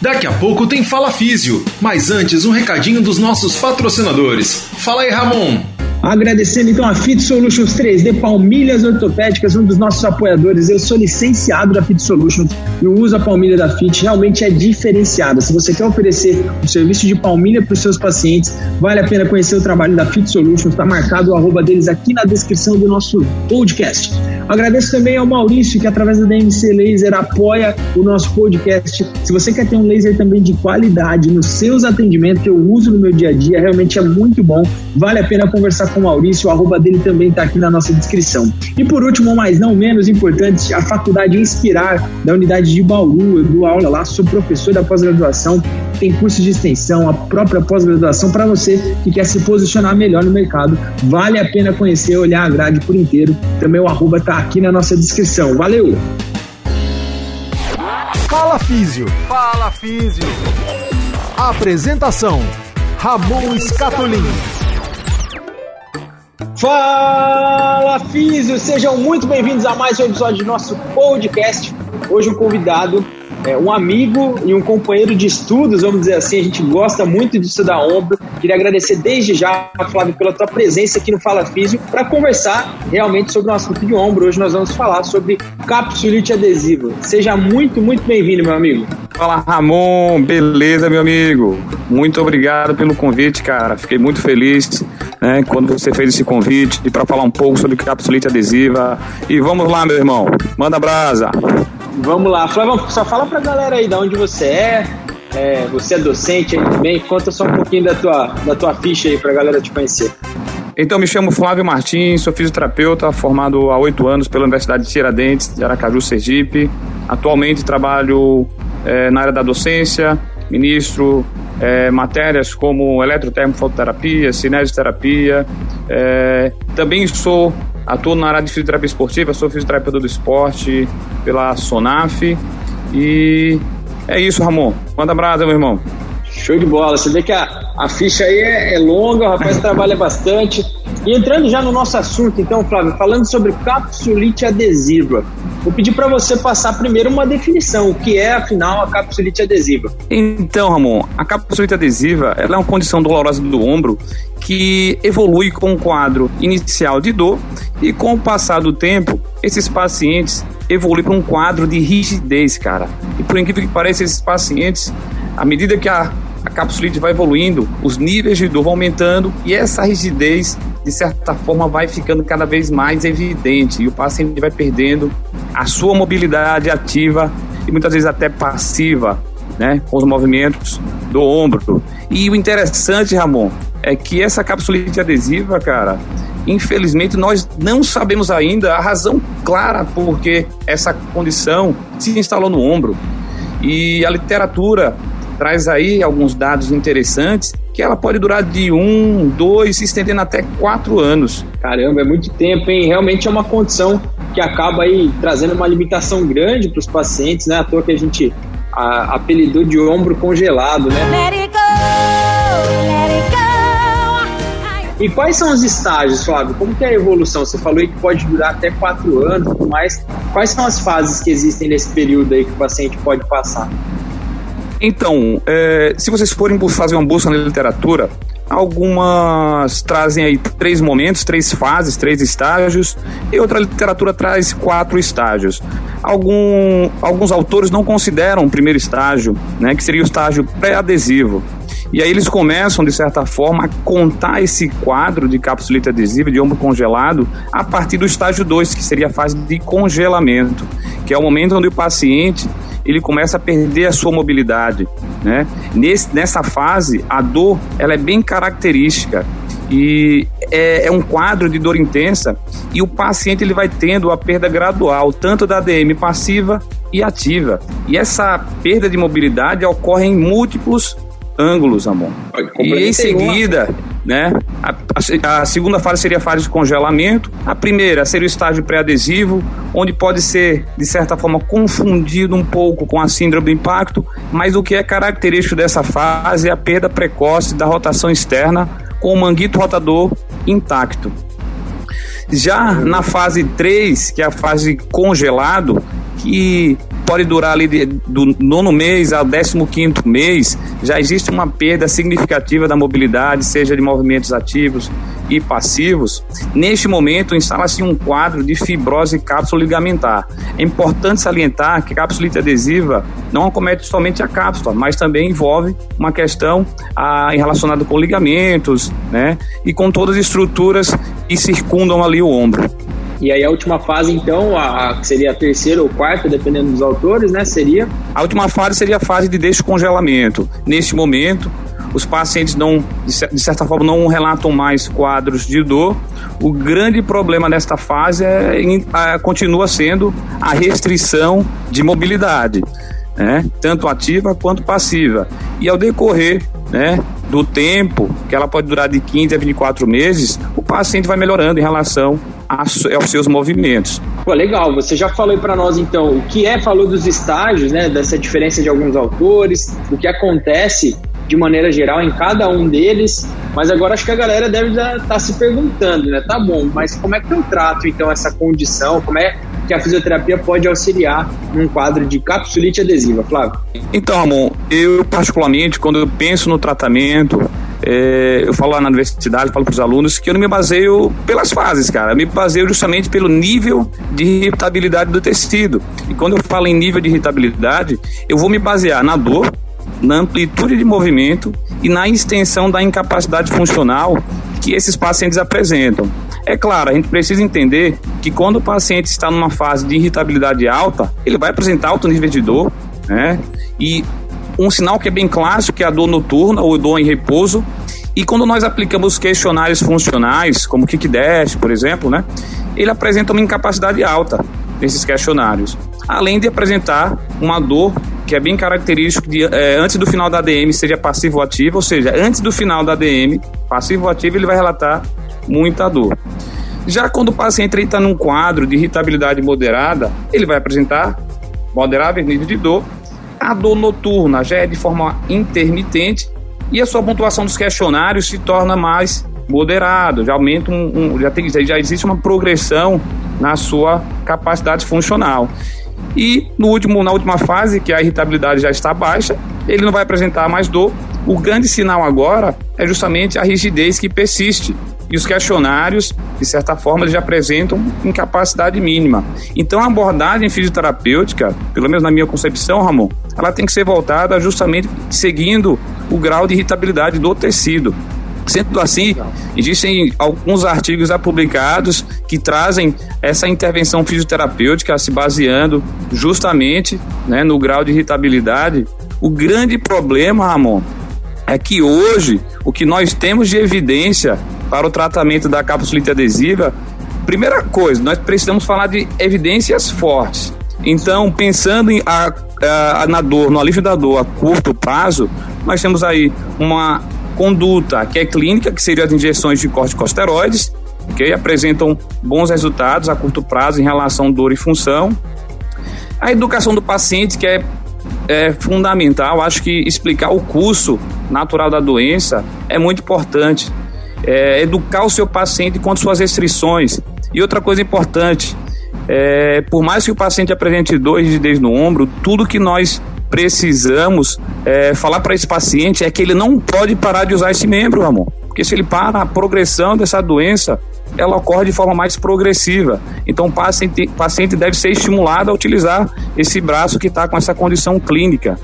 Daqui a pouco tem Fala Físio, mas antes um recadinho dos nossos patrocinadores. Fala aí, Ramon! Agradecendo então a Fit Solutions 3D Palmilhas Ortopédicas, um dos nossos apoiadores. Eu sou licenciado da Fit Solutions e uso da palmilha da Fit realmente é diferenciado. Se você quer oferecer um serviço de palmilha para os seus pacientes, vale a pena conhecer o trabalho da Fit Solutions. Está marcado o arroba deles aqui na descrição do nosso podcast. Agradeço também ao Maurício, que através da DMC Laser apoia o nosso podcast. Se você quer ter um laser também de qualidade nos seus atendimentos, que eu uso no meu dia a dia, realmente é muito bom. Vale a pena conversar com o Maurício, o arroba dele também está aqui na nossa descrição. E por último, mas não menos importante, a Faculdade Inspirar, da unidade de Bauru. Eu dou aula lá, sou professor da pós-graduação, tem curso de extensão, a própria pós-graduação para você que quer se posicionar melhor no mercado. Vale a pena conhecer, olhar a grade por inteiro. Também o arroba está aqui na nossa descrição. Valeu! Fala Físio. Fala Físio. Apresentação: Ramon Escatolin. Fala Físio, sejam muito bem-vindos a mais um episódio do nosso podcast. Hoje um convidado, é, um amigo e um companheiro de estudos, vamos dizer assim, a gente gosta muito de estudar ombro. Queria agradecer desde já, Flávio, pela tua presença aqui no Fala Físio para conversar realmente sobre o um assunto de ombro. Hoje nós vamos falar sobre capsulite adesiva. Seja muito, muito bem-vindo, meu amigo. Fala Ramon, beleza meu amigo? Muito obrigado pelo convite, cara. Fiquei muito feliz né, quando você fez esse convite para falar um pouco sobre capsulite adesiva. E vamos lá, meu irmão, manda brasa. Vamos lá, Flávio, só fala pra galera aí de onde você é, é, você é docente aí também, conta só um pouquinho da tua, da tua ficha aí pra galera te conhecer. Então, me chamo Flávio Martins, sou fisioterapeuta, formado há oito anos pela Universidade de Tiradentes, de Aracaju, Sergipe. Atualmente trabalho é, na área da docência, ministro é, matérias como eletrotermofototerapia, cinesioterapia. É, também sou, atuo na área de fisioterapia esportiva, sou fisioterapeuta do esporte pela SONAF. E é isso, Ramon. Manda brasa, meu irmão. Show de bola. Você vê que a, a ficha aí é, é longa, o rapaz trabalha bastante. E entrando já no nosso assunto, então, Flávio, falando sobre capsulite adesiva, vou pedir para você passar primeiro uma definição. O que é, afinal, a capsulite adesiva? Então, Ramon, a capsulite adesiva ela é uma condição dolorosa do ombro que evolui com um quadro inicial de dor e, com o passar do tempo, esses pacientes evoluem para um quadro de rigidez, cara. E por incrível que pareça, esses pacientes, à medida que a a capsulite vai evoluindo, os níveis de dor vão aumentando e essa rigidez, de certa forma, vai ficando cada vez mais evidente e o paciente vai perdendo a sua mobilidade ativa e muitas vezes até passiva, né, com os movimentos do ombro. E o interessante, Ramon, é que essa capsulite adesiva, cara, infelizmente nós não sabemos ainda a razão clara porque essa condição se instalou no ombro. E a literatura traz aí alguns dados interessantes que ela pode durar de um, dois, se estendendo até quatro anos. Caramba, é muito tempo, hein? Realmente é uma condição que acaba aí trazendo uma limitação grande para os pacientes, né? À toa que a gente a, apelidou de ombro congelado, né? Let it go, let it go. E quais são os estágios, Flávio? Como que é a evolução? Você falou aí que pode durar até quatro anos, mas quais são as fases que existem nesse período aí que o paciente pode passar? Então, é, se vocês forem fazer uma busca na literatura, algumas trazem aí três momentos, três fases, três estágios, e outra literatura traz quatro estágios. Algum, alguns autores não consideram o primeiro estágio, né, que seria o estágio pré-adesivo. E aí eles começam, de certa forma, a contar esse quadro de capsulite adesiva, de ombro congelado, a partir do estágio 2, que seria a fase de congelamento, que é o momento onde o paciente ele começa a perder a sua mobilidade, né? Nesse, nessa fase, a dor ela é bem característica e é, é, um quadro de dor intensa e o paciente ele vai tendo a perda gradual tanto da ADM passiva e ativa e essa perda de mobilidade ocorre em múltiplos ângulos, amor. E em seguida, né, a, a, a, segunda fase seria a fase de congelamento. A primeira seria o estágio pré-adesivo, onde pode ser, de certa forma, confundido um pouco com a síndrome do impacto, mas o que é característico dessa fase é a perda precoce da rotação externa com o manguito rotador intacto. Já na fase 3, que é a fase congelado, que pode durar ali de, do nono mês ao décimo quinto mês, já existe uma perda significativa da mobilidade, seja de movimentos ativos e passivos. Neste momento, instala-se um quadro de fibrose cápsula ligamentar. É importante salientar que a capsulite adesiva não acomete somente a cápsula, mas também envolve uma questão ah, relacionada com ligamentos, né? E com todas as estruturas que circundam ali o ombro. E aí a última fase, então, a, a, seria a terceira ou quarta, dependendo dos autores, né? Seria? A última fase seria a fase de descongelamento. Neste momento, os pacientes não, de certa forma, não relatam mais quadros de dor. O grande problema nesta fase é, é continua sendo a restrição de mobilidade, né? tanto ativa quanto passiva. E ao decorrer né, do tempo, que ela pode durar de 15 a 24 meses, o paciente vai melhorando em relação aos seus movimentos. Pô, legal, você já falou para nós então o que é, falou dos estágios, né, dessa diferença de alguns autores, o que acontece de maneira geral em cada um deles, mas agora acho que a galera deve estar tá se perguntando, né, tá bom, mas como é que eu trato então essa condição, como é que a fisioterapia pode auxiliar num quadro de capsulite adesiva, Flávio? Então, Ramon, eu particularmente, quando eu penso no tratamento, é, eu falo lá na universidade, falo para os alunos que eu não me baseio pelas fases, cara. Eu me baseio justamente pelo nível de irritabilidade do tecido. E quando eu falo em nível de irritabilidade, eu vou me basear na dor, na amplitude de movimento e na extensão da incapacidade funcional que esses pacientes apresentam. É claro, a gente precisa entender que quando o paciente está numa fase de irritabilidade alta, ele vai apresentar alto nível de dor, né? E um sinal que é bem clássico, que é a dor noturna ou dor em repouso. E quando nós aplicamos questionários funcionais, como o Kick Dash, por exemplo, né, ele apresenta uma incapacidade alta nesses questionários. Além de apresentar uma dor que é bem característico de é, antes do final da ADM seja passivo ativo, ou seja, antes do final da ADM, passivo ativo, ele vai relatar muita dor. Já quando o paciente está num quadro de irritabilidade moderada, ele vai apresentar moderável nível de dor a dor noturna já é de forma intermitente e a sua pontuação dos questionários se torna mais moderado, já aumenta um, um já, tem, já existe uma progressão na sua capacidade funcional. E no último, na última fase, que a irritabilidade já está baixa, ele não vai apresentar mais dor. O grande sinal agora é justamente a rigidez que persiste, e os questionários, de certa forma, eles já apresentam incapacidade mínima. Então, a abordagem fisioterapêutica, pelo menos na minha concepção, Ramon, ela tem que ser voltada justamente seguindo o grau de irritabilidade do tecido. Sendo assim, existem alguns artigos já publicados que trazem essa intervenção fisioterapêutica se baseando justamente né, no grau de irritabilidade. O grande problema, Ramon, é que hoje o que nós temos de evidência para o tratamento da capsulite adesiva, primeira coisa, nós precisamos falar de evidências fortes. Então, pensando em a, a, na dor, no alívio da dor a curto prazo, nós temos aí uma conduta que é clínica, que seria as injeções de corticosteroides, que apresentam bons resultados a curto prazo em relação à dor e função. A educação do paciente, que é é fundamental. Acho que explicar o curso natural da doença é muito importante. É, educar o seu paciente quanto suas restrições. E outra coisa importante, é, por mais que o paciente apresente dor e rigidez no ombro, tudo que nós precisamos é, falar para esse paciente é que ele não pode parar de usar esse membro, amor. Porque se ele para, a progressão dessa doença ela ocorre de forma mais progressiva. Então, o paciente, paciente deve ser estimulado a utilizar esse braço que está com essa condição clínica.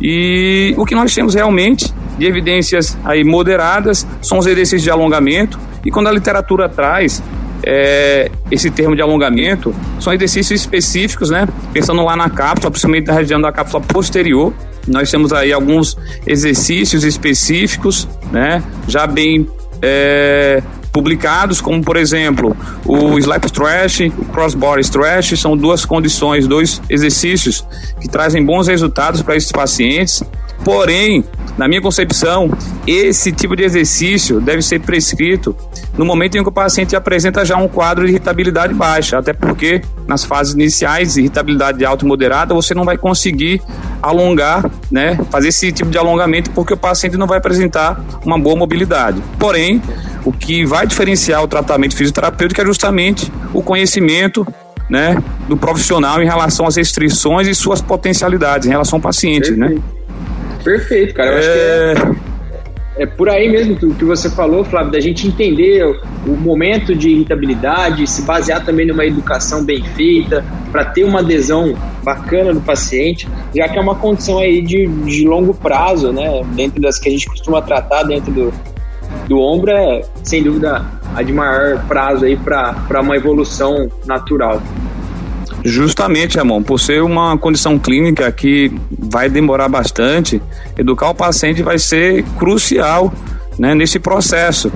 E o que nós temos realmente de evidências aí moderadas são os exercícios de alongamento. E quando a literatura traz é, esse termo de alongamento, são exercícios específicos, né? Pensando lá na cápsula, principalmente na região da cápsula posterior, nós temos aí alguns exercícios específicos, né? Já bem é, publicados, como por exemplo o slap stretch, o cross-body stretch, são duas condições, dois exercícios que trazem bons resultados para esses pacientes. Porém, na minha concepção, esse tipo de exercício deve ser prescrito no momento em que o paciente apresenta já um quadro de irritabilidade baixa, até porque nas fases iniciais, irritabilidade alta e moderada, você não vai conseguir alongar, né, fazer esse tipo de alongamento porque o paciente não vai apresentar uma boa mobilidade. Porém, o que vai diferenciar o tratamento fisioterapêutico é justamente o conhecimento né, do profissional em relação às restrições e suas potencialidades em relação ao paciente, Perfeito. né? Perfeito, cara. Eu acho que é, é por aí mesmo que, que você falou, Flávio, da gente entender o, o momento de irritabilidade, se basear também numa educação bem feita, para ter uma adesão bacana do paciente, já que é uma condição aí de, de longo prazo, né? Dentro das que a gente costuma tratar dentro do, do ombro, é sem dúvida a de maior prazo aí para uma evolução natural. Justamente, Ramon, por ser uma condição clínica que vai demorar bastante, educar o paciente vai ser crucial né, nesse processo.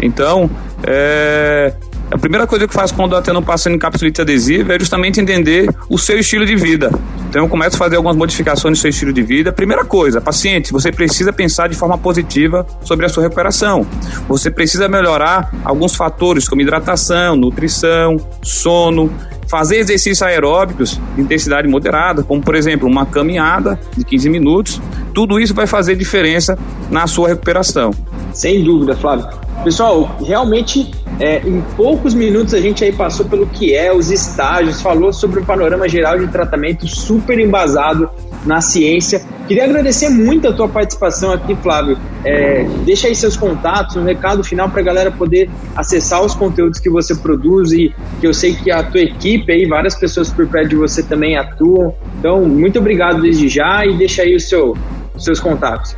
Então, é, a primeira coisa que faço quando eu atendo um paciente em capsulite adesiva é justamente entender o seu estilo de vida. Então eu começo a fazer algumas modificações no seu estilo de vida. Primeira coisa, paciente, você precisa pensar de forma positiva sobre a sua recuperação. Você precisa melhorar alguns fatores como hidratação, nutrição, sono, fazer exercícios aeróbicos de intensidade moderada, como por exemplo uma caminhada de 15 minutos. Tudo isso vai fazer diferença na sua recuperação. Sem dúvida, Flávio. Pessoal, realmente é, em poucos minutos a gente aí passou pelo que é os estágios, falou sobre o panorama geral de tratamento super embasado na ciência. Queria agradecer muito a tua participação aqui, Flávio. É, deixa aí seus contatos, um recado final para a galera poder acessar os conteúdos que você produz e que eu sei que a tua equipe aí, várias pessoas por perto de você também atuam. Então, muito obrigado desde já e deixa aí o seu, os seus contatos.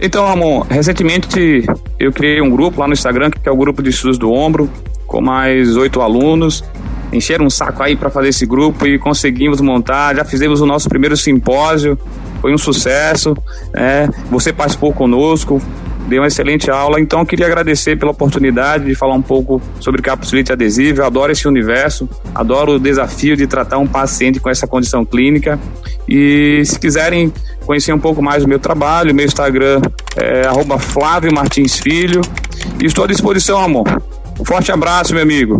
Então, Ramon, recentemente eu criei um grupo lá no Instagram, que é o grupo de estudos do ombro, com mais oito alunos. Encheram um saco aí para fazer esse grupo e conseguimos montar. Já fizemos o nosso primeiro simpósio, foi um sucesso. Né? Você participou conosco, deu uma excelente aula. Então, eu queria agradecer pela oportunidade de falar um pouco sobre capsulite adesiva. Eu adoro esse universo, adoro o desafio de tratar um paciente com essa condição clínica. E se quiserem conhecer um pouco mais do meu trabalho, meu Instagram é Flávio Martins Filho. E estou à disposição, amor. Um forte abraço, meu amigo.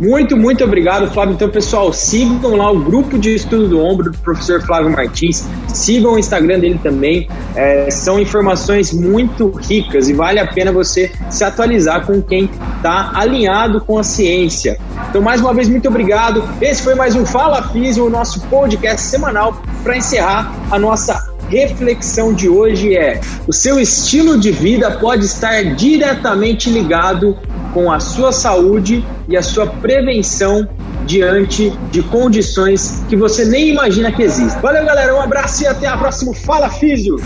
Muito, muito obrigado, Flávio. Então, pessoal, sigam lá o grupo de estudo do ombro do professor Flávio Martins. Sigam o Instagram dele também. É, são informações muito ricas e vale a pena você se atualizar com quem está alinhado com a ciência. Então, mais uma vez, muito obrigado. Esse foi mais um Fala Físio, o nosso podcast semanal para encerrar a nossa reflexão de hoje é: o seu estilo de vida pode estar diretamente ligado com a sua saúde e a sua prevenção diante de condições que você nem imagina que existem. Valeu, galera, um abraço e até a próxima. Fala Físio!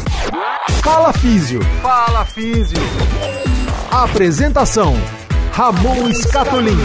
Fala Físio! Fala Físio! Apresentação: Ramon Escatolin.